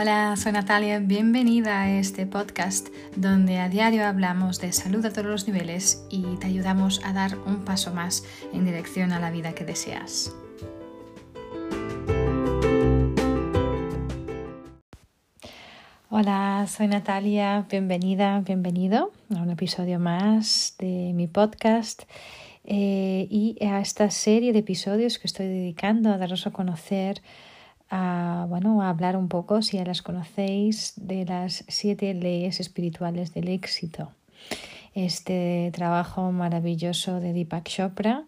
Hola, soy Natalia, bienvenida a este podcast donde a diario hablamos de salud a todos los niveles y te ayudamos a dar un paso más en dirección a la vida que deseas. Hola, soy Natalia, bienvenida, bienvenido a un episodio más de mi podcast eh, y a esta serie de episodios que estoy dedicando a daros a conocer a, bueno, a hablar un poco, si ya las conocéis, de las siete leyes espirituales del éxito. Este trabajo maravilloso de Deepak Chopra.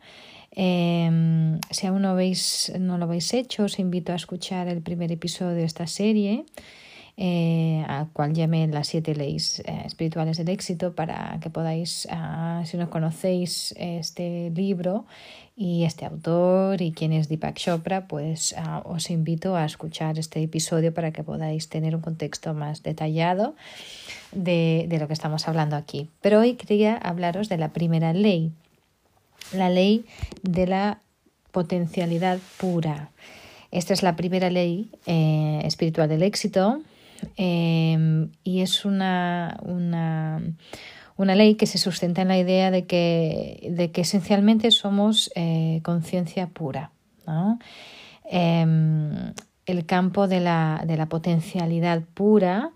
Em, si aún no, veis, no lo habéis hecho, os invito a escuchar el primer episodio de esta serie eh, al cual llamé las siete leyes eh, espirituales del éxito para que podáis, ah, si no conocéis este libro y este autor y quién es Deepak Chopra, pues ah, os invito a escuchar este episodio para que podáis tener un contexto más detallado de, de lo que estamos hablando aquí. Pero hoy quería hablaros de la primera ley, la ley de la potencialidad pura. Esta es la primera ley eh, espiritual del éxito Em, y es una, una, una, ley que se sustenta en la idea de que, de que esencialmente somos eh, conciencia pura. Em, el campo de la, de la potencialidad pura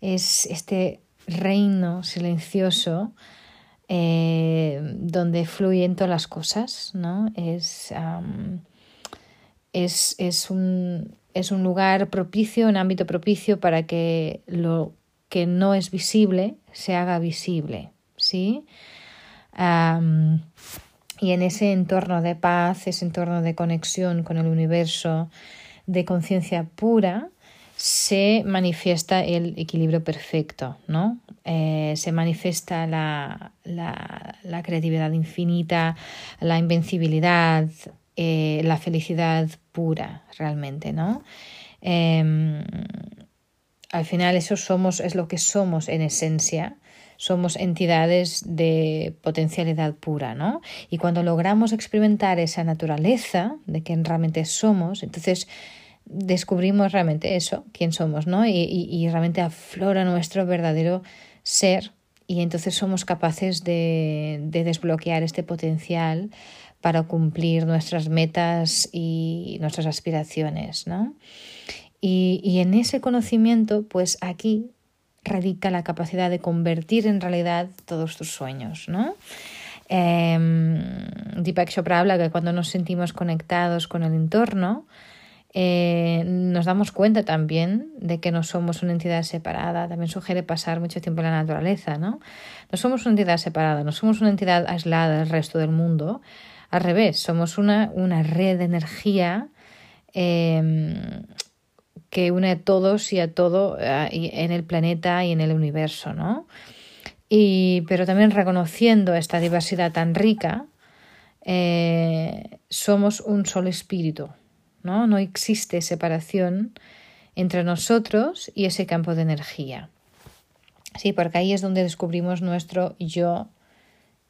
es este reino silencioso eh, donde fluyen todas las cosas, ¿no? Es, es, es, un, es un lugar propicio, un ámbito propicio para que lo que no es visible se haga visible, ¿sí? y en ese entorno de paz, ese entorno de conexión con el universo, de conciencia pura, se manifiesta el equilibrio perfecto, ¿no? Eh, se manifiesta la, la, creatividad infinita, la invencibilidad, eh, la felicidad pura realmente, ¿no? Em, al final eso somos, es lo que somos en esencia, somos entidades de potencialidad pura, ¿no? Y cuando logramos experimentar esa naturaleza de quien realmente somos, entonces descubrimos realmente eso, quién somos, ¿no? Y, realmente aflora nuestro verdadero ser y entonces somos capaces de desbloquear este potencial para cumplir nuestras metas y nuestras aspiraciones, ¿no? Y, en ese conocimiento, pues aquí radica la capacidad de convertir en realidad todos tus sueños, ¿no? Eh, Deepak Chopra habla que cuando nos sentimos conectados con el entorno, eh, nos damos cuenta también de que no somos una entidad separada. También sugiere pasar mucho tiempo en la naturaleza, ¿no? No somos una entidad separada, no somos una entidad aislada del resto del mundo, al revés, somos una, una red de energía em, que une a todos y a todo eh, en el planeta y en el universo, ¿no? Y, pero también reconociendo esta diversidad tan rica, eh, somos un solo espíritu, ¿no? No existe separación entre nosotros y ese campo de energía. Sí, porque ahí es donde descubrimos nuestro yo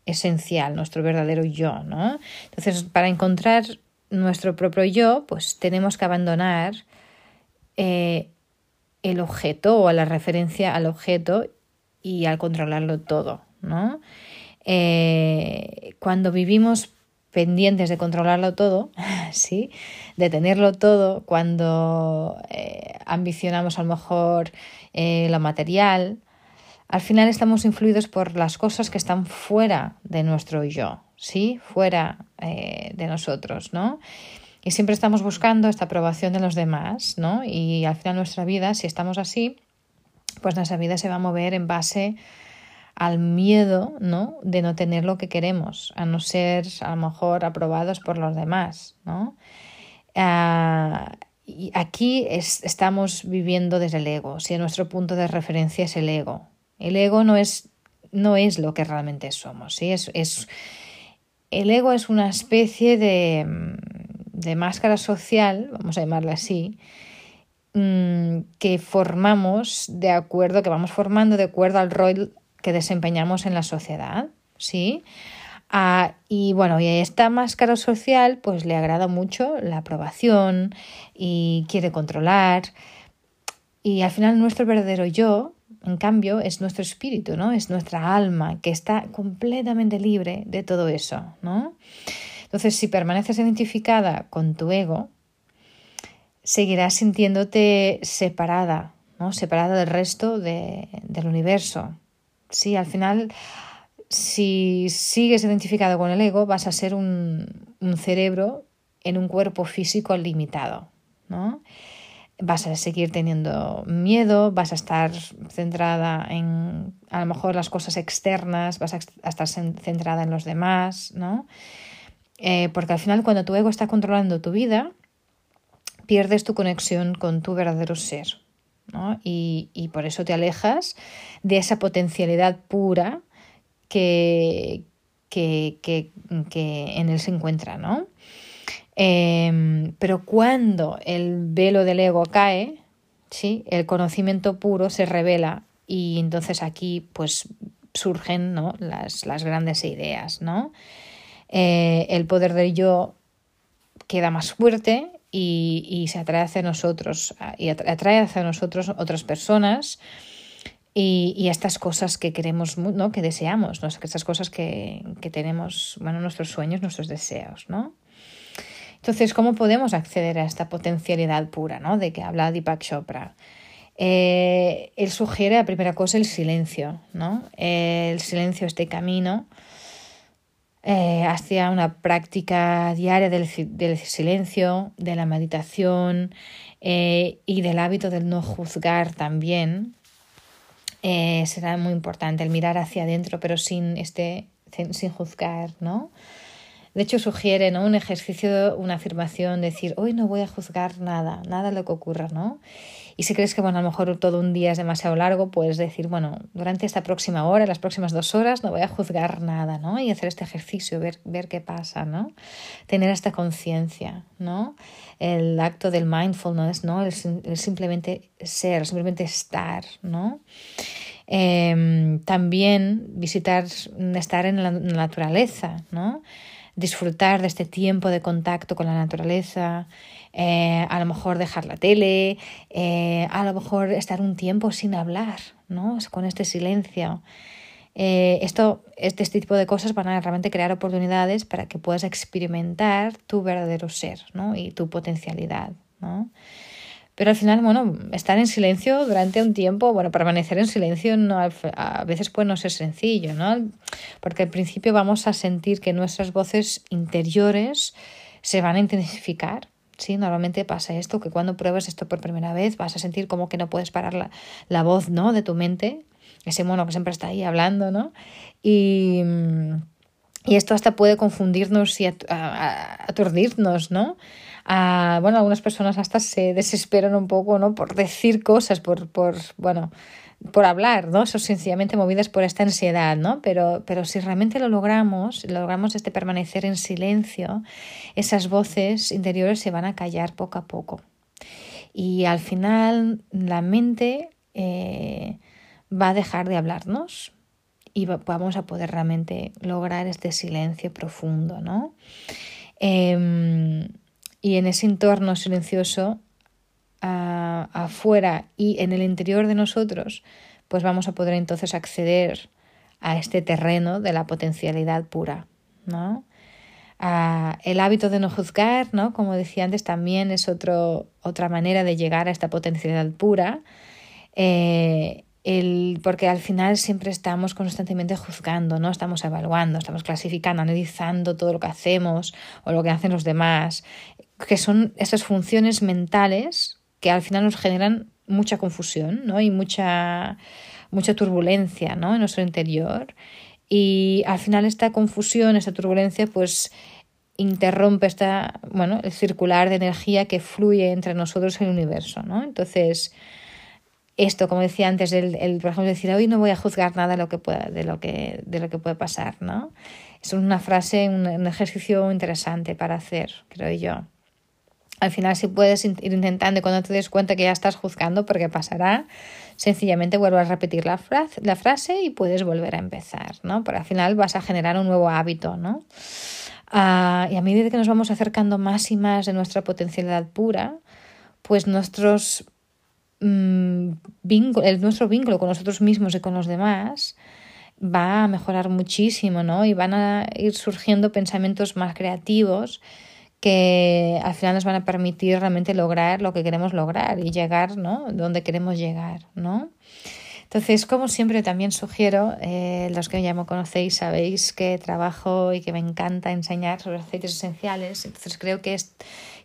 esencial, nuestro verdadero yo, ¿no? Entonces, para encontrar nuestro propio yo, pues tenemos que abandonar eh, el objeto o la referencia al objeto y al controlarlo todo, ¿no? Eh, cuando vivimos pendientes de controlarlo todo, ¿sí? de tenerlo todo, cuando eh, ambicionamos a lo mejor lo material, al final estamos influidos por las cosas que están fuera de nuestro yo, ¿sí? Fuera eh, de nosotros, ¿no? Y siempre estamos buscando esta aprobación de los demás, ¿no? Y al final nuestra vida, si estamos así, pues nuestra vida se va a mover en base al miedo, ¿no? De no tener lo que queremos, a no ser a lo mejor aprobados por los demás, ¿no? Ah, y aquí estamos viviendo desde el ego, si nuestro punto de referencia es el ego, el ego no es, no es lo que realmente somos. ¿sí? Es, es, el ego es una especie de, de máscara social, vamos a llamarla así, mm, que formamos de acuerdo, que vamos formando de acuerdo al rol que desempeñamos en la sociedad, ¿sí? Ah, y bueno, y a esta máscara social pues le agrada mucho la aprobación y quiere controlar Y al final nuestro verdadero yo, en cambio, es nuestro espíritu, ¿no? Es nuestra alma que está completamente libre de todo eso, ¿no? Entonces, si permaneces identificada con tu ego, seguirás sintiéndote separada, ¿no? Separada del resto de, del universo. Sí, al final, si sigues identificado con el ego, vas a ser un, un cerebro en un cuerpo físico limitado, ¿no? Vas a seguir teniendo miedo, vas a estar centrada en a lo mejor las cosas externas, vas a estar centrada en los demás, ¿no? Eh, porque al final cuando tu ego está controlando tu vida, pierdes tu conexión con tu verdadero ser, ¿no? Y, y por eso te alejas de esa potencialidad pura que, que, que, que en él se encuentra, ¿no? Em, pero cuando el velo del ego cae, ¿sí? el conocimiento puro se revela y entonces aquí pues surgen ¿no? las, las grandes ideas. ¿no? Eh, el poder del yo queda más fuerte y, y, se atrae hacia nosotros y atrae hacia nosotros otras personas y, y estas cosas que queremos, ¿no? que deseamos, ¿no? estas cosas que, que tenemos, bueno, nuestros sueños, nuestros deseos, ¿no? Entonces, ¿cómo podemos acceder a esta potencialidad pura ¿no? de que habla Deepak Chopra? Eh, él sugiere, la primera cosa, el silencio, ¿no? El silencio, este camino eh, hacia una práctica diaria del, silencio, de la meditación eh, y del hábito del no juzgar también. será muy importante el mirar hacia adentro, pero sin, este, sin juzgar, ¿no? De hecho, sugiere ¿no? un ejercicio, una afirmación, decir, hoy no voy a juzgar nada, nada lo que ocurra, ¿no? Y si crees que, bueno, a lo mejor todo un día es demasiado largo, puedes decir, bueno, durante esta próxima hora, las próximas dos horas, no voy a juzgar nada, ¿no? Y hacer este ejercicio, ver, ver qué pasa, ¿no? Tener esta conciencia, ¿no? El acto del mindfulness, ¿no? El, simplemente ser, simplemente estar, ¿no? Em, también visitar, estar en la naturaleza, ¿no? Disfrutar de este tiempo de contacto con la naturaleza, eh, a lo mejor dejar la tele, eh, a lo mejor estar un tiempo sin hablar, ¿no? Con este silencio. Eh, esto, este tipo de cosas van a realmente crear oportunidades para que puedas experimentar tu verdadero ser ¿no? y tu potencialidad. ¿no? Pero al final, bueno, estar en silencio durante un tiempo, bueno, permanecer en silencio no, a veces puede no ser sencillo, ¿no? Porque al principio vamos a sentir que nuestras voces interiores se van a intensificar. Sí, normalmente pasa esto, que cuando pruebas esto por primera vez vas a sentir como que no puedes parar la, la voz, ¿no? De tu mente, ese mono que siempre está ahí hablando, ¿no? Y, y esto hasta puede confundirnos y aturdirnos, ¿no? bueno, algunas personas hasta se desesperan un poco, ¿no? Por decir cosas, por, por bueno, por hablar, ¿no? Son sencillamente movidas por esta ansiedad, ¿no? Pero, pero si realmente lo logramos, logramos este permanecer en silencio, esas voces interiores se van a callar poco a poco. Y al final la mente eh, va a dejar de hablarnos y vamos a poder realmente lograr este silencio profundo, ¿no? Em, y en ese entorno silencioso afuera y en el interior de nosotros, pues vamos a poder entonces acceder a este terreno de la potencialidad pura, ¿no? el hábito de no juzgar, ¿no? Como decía antes, también es otro, otra manera de llegar a esta potencialidad pura. Eh, el, porque al final siempre estamos constantemente juzgando, ¿no? Estamos evaluando, estamos clasificando, analizando todo lo que hacemos o lo que hacen los demás, que son esas funciones mentales que al final nos generan mucha confusión ¿no? y mucha, mucha turbulencia ¿no? en nuestro interior. Y al final esta confusión, esta turbulencia, pues interrumpe esta, bueno, el circular de energía que fluye entre nosotros y el universo. ¿no? Entonces, esto, como decía antes, el, el, por ejemplo, decir hoy no voy a juzgar nada de lo que pueda, de lo que, de lo que puede pasar, ¿no? Es una frase, un, un ejercicio interesante para hacer, creo yo. Al final, si puedes ir intentando cuando te des cuenta que ya estás juzgando, porque pasará, sencillamente vuelvo a repetir la frase, la frase y puedes volver a empezar, ¿no? Pero al final vas a generar un nuevo hábito, ¿no? Uh, y a medida que nos vamos acercando más y más de nuestra potencialidad pura, pues nuestros mm, el, nuestro vínculo con nosotros mismos y con los demás va a mejorar muchísimo, ¿no? Y van a ir surgiendo pensamientos más creativos que al final nos van a permitir realmente lograr lo que queremos lograr y llegar, ¿no? Donde queremos llegar, ¿no? Entonces, como siempre, también sugiero, eh, los que ya me conocéis sabéis que trabajo y que me encanta enseñar sobre aceites esenciales. Entonces, creo que, es,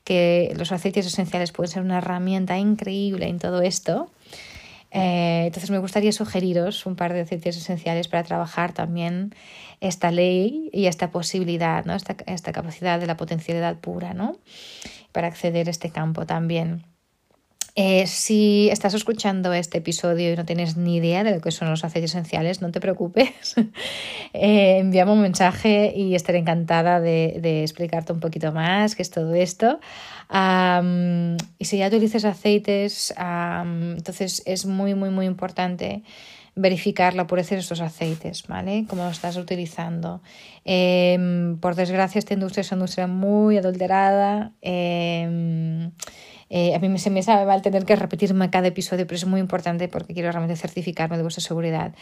que los aceites esenciales pueden ser una herramienta increíble en todo esto. Eh, entonces, me gustaría sugeriros un par de aceites esenciales para trabajar también esta ley y esta posibilidad, ¿no? esta, esta capacidad de la potencialidad pura, ¿no? para acceder a este campo también. Eh, si estás escuchando este episodio y no tienes ni idea de lo que son los aceites esenciales, no te preocupes. eh, envíame un mensaje y estaré encantada de, explicarte un poquito más qué es todo esto. y si ya utilizas aceites, entonces es muy, muy, muy importante verificar la pureza de estos aceites, ¿vale? Cómo lo estás utilizando. Em, por desgracia, esta industria es una industria muy adulterada. Eh, a mí se me sabe mal tener que repetirme cada episodio, pero es muy importante porque quiero realmente certificarme de vuestra seguridad.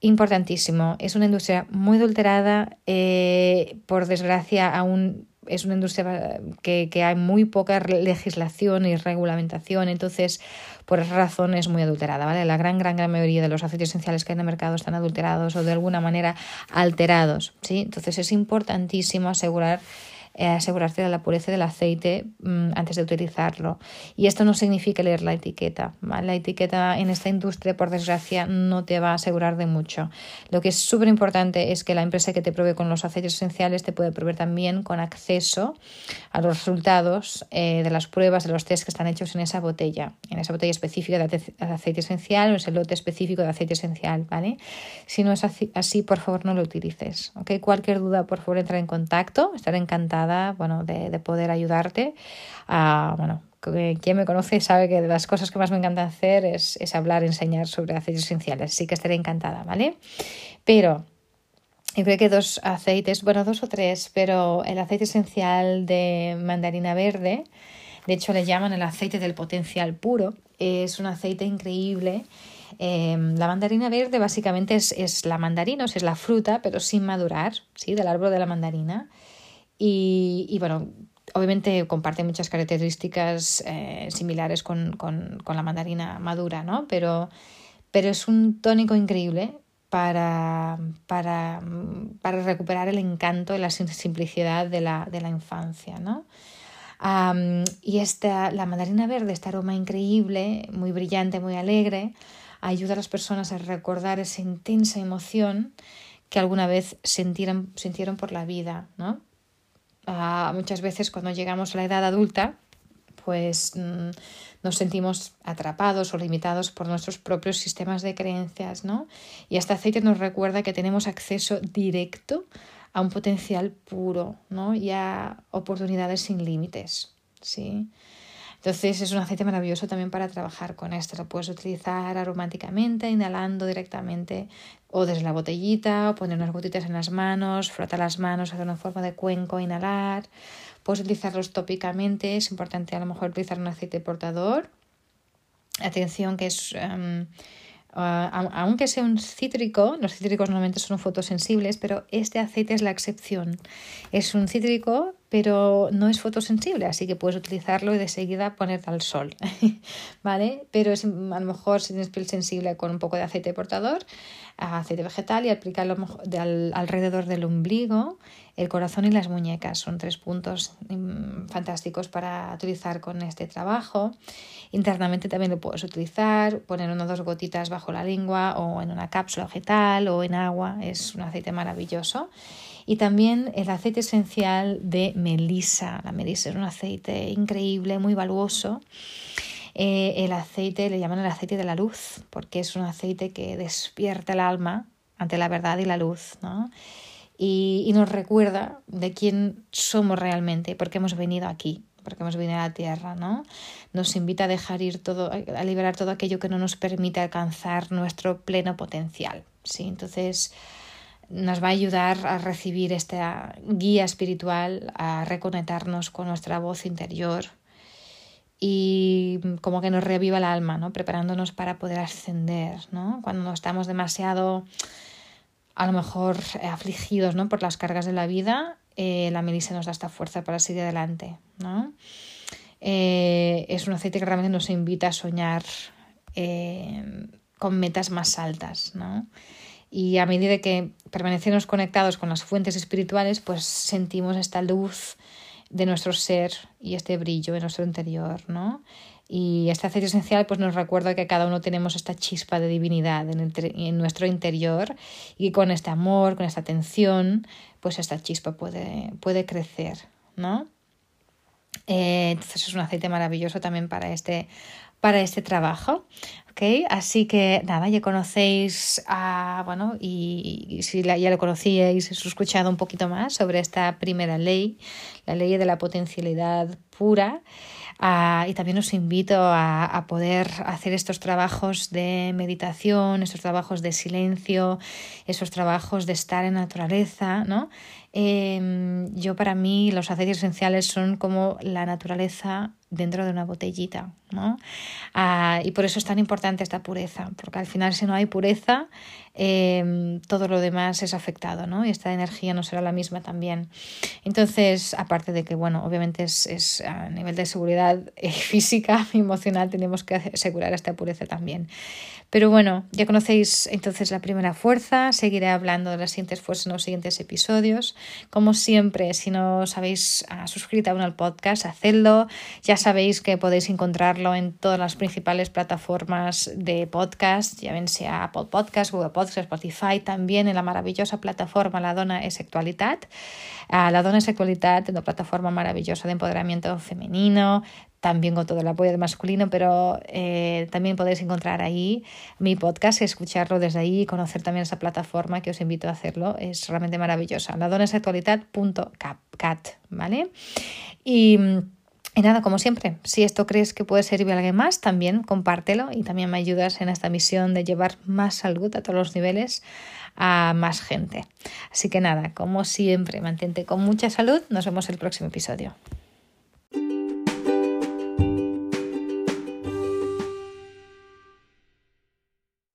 Importantísimo. Es una industria muy adulterada. Eh, por desgracia, aún es una industria que, que, hay muy poca legislación y regulamentación, entonces por esa razón es muy adulterada, ¿vale? La gran, gran, gran mayoría de los aceites esenciales que hay en el mercado están adulterados o de alguna manera alterados, ¿sí? Entonces es importantísimo asegurar eh, asegurarse de la pureza del aceite mm, antes de utilizarlo. Y esto no significa leer la etiqueta. La etiqueta en esta industria, por desgracia, no te va a asegurar de mucho. Lo que es súper importante es que la empresa que te provee con los aceites esenciales te puede proveer también con acceso a los resultados eh, de las pruebas, de los test que están hechos en esa botella, en esa botella específica de aceite esencial o ese lote específico de aceite esencial. ¿vale? Si no es así, por favor, no lo utilices. ¿okay? Cualquier duda, por favor, entra en contacto. Estaré encantada bueno, de, poder ayudarte. A, bueno, quien me conoce sabe que de las cosas que más me encanta hacer es, es hablar, enseñar sobre aceites esenciales. Así que estaré encantada, ¿vale? Pero yo creo que dos aceites, bueno, dos o tres, pero el aceite esencial de mandarina verde, de hecho le llaman el aceite del potencial puro, es un aceite increíble. Em, la mandarina verde básicamente es, es la mandarina, o sea, es la fruta, pero sin madurar, ¿sí? Del árbol de la mandarina. Y, bueno, obviamente comparte muchas características eh, similares con, con, con, la mandarina madura, ¿no? Pero, pero es un tónico increíble para, para, para, recuperar el encanto y la simplicidad de la, de la infancia, ¿no? y esta, la mandarina verde, este aroma increíble, muy brillante, muy alegre, ayuda a las personas a recordar esa intensa emoción que alguna vez sintieron, sintieron por la vida, ¿no? Muchas veces cuando llegamos a la edad adulta, pues mm, nos sentimos atrapados o limitados por nuestros propios sistemas de creencias, ¿no? Y este aceite nos recuerda que tenemos acceso directo a un potencial puro, ¿no? Y a oportunidades sin límites, ¿sí? Entonces es un aceite maravilloso también para trabajar con esto. Lo puedes utilizar aromáticamente, inhalando directamente o desde la botellita, o poner unas gotitas en las manos, frotar las manos, hacer una forma de cuenco, inhalar. Puedes utilizarlos tópicamente, es importante a lo mejor utilizar un aceite portador. Atención que es... Ah, aunque sea un cítrico, los cítricos normalmente son fotosensibles, pero este aceite es la excepción. Es un cítrico, pero no es fotosensible, así que puedes utilizarlo y de seguida ponerte al sol, ¿vale? Pero es, a lo mejor si tienes piel sensible con un poco de aceite portador, aceite vegetal y aplicarlo alrededor del ombligo, el corazón y las muñecas. Son tres puntos mm, fantásticos para utilizar con este trabajo. Internamente también lo puedes utilizar, poner una o dos gotitas bajo la lengua o en una cápsula vegetal o en agua. Es un aceite maravilloso. Y también el aceite esencial de melisa. La melisa es un aceite increíble, muy valuoso. Eh, el aceite le llaman el aceite de la luz porque es un aceite que despierta el alma ante la verdad y la luz, ¿no? Y, nos recuerda de quién somos realmente, por qué hemos venido aquí, porque hemos venido a la tierra, ¿no? Nos invita a dejar ir todo, a liberar todo aquello que no nos permite alcanzar nuestro pleno potencial, ¿sí? Entonces nos va a ayudar a recibir esta guía espiritual, a reconectarnos con nuestra voz interior, y como que nos reviva el alma, ¿no? Preparándonos para poder ascender, ¿no? Cuando estamos demasiado, a lo mejor, afligidos, ¿no? Por las cargas de la vida, eh, la melisa nos da esta fuerza para seguir adelante, ¿no? Eh, es un aceite que realmente nos invita a soñar eh, con metas más altas, ¿no? Y a medida que permanecemos conectados con las fuentes espirituales, pues sentimos esta luz de nuestro ser y este brillo en nuestro interior, ¿no? Y este aceite esencial pues nos recuerda que cada uno tenemos esta chispa de divinidad en, en, nuestro interior y con este amor, con esta atención, pues esta chispa puede, puede crecer, ¿no? Eh, entonces es un aceite maravilloso también para este, para este trabajo. ¿Okay? Así que nada, ya conocéis, a, bueno, y, si ya lo conocíais, he escuchado un poquito más sobre esta primera ley, la ley de la potencialidad pura. Ah, y también os invito a, poder hacer estos trabajos de meditación, estos trabajos de silencio, esos trabajos de estar en naturaleza, ¿no? Eh, yo para mí los aceites esenciales son como la naturaleza dentro de una botellita, ¿no? Ah, y por eso es tan importante esta pureza, porque al final si no hay pureza, eh, todo lo demás es afectado, ¿no? Y esta energía no será la misma también. Entonces, aparte de que, bueno, obviamente es, es a nivel de seguridad física y emocional, tenemos que asegurar esta pureza también. Pero bueno, ya conocéis entonces la primera fuerza, seguiré hablando de las siguientes fuerzas en los siguientes episodios. Como siempre, si no os habéis uh, suscrito aún al podcast, hacedlo. Ya sabéis que podéis encontrarlo en todas las principales plataformas de podcast, ya ven sea Apple Podcast, Google Podcast, Spotify, también en la maravillosa plataforma La Dona es Sexualitat. Uh, la Dona es Sexualitat, una plataforma maravillosa de empoderamiento femenino, también con todo el apoyo masculino, pero eh, también podéis encontrar ahí mi podcast, escucharlo desde ahí y conocer también esa plataforma que os invito a hacerlo. Es realmente maravillosa. La donesactualidad.cat, ¿vale? Y, y nada, como siempre, si esto crees que puede servir a alguien más, también compártelo y también me ayudas en esta misión de llevar más salud a todos los niveles a más gente. Así que nada, como siempre, mantente con mucha salud. Nos vemos el próximo episodio.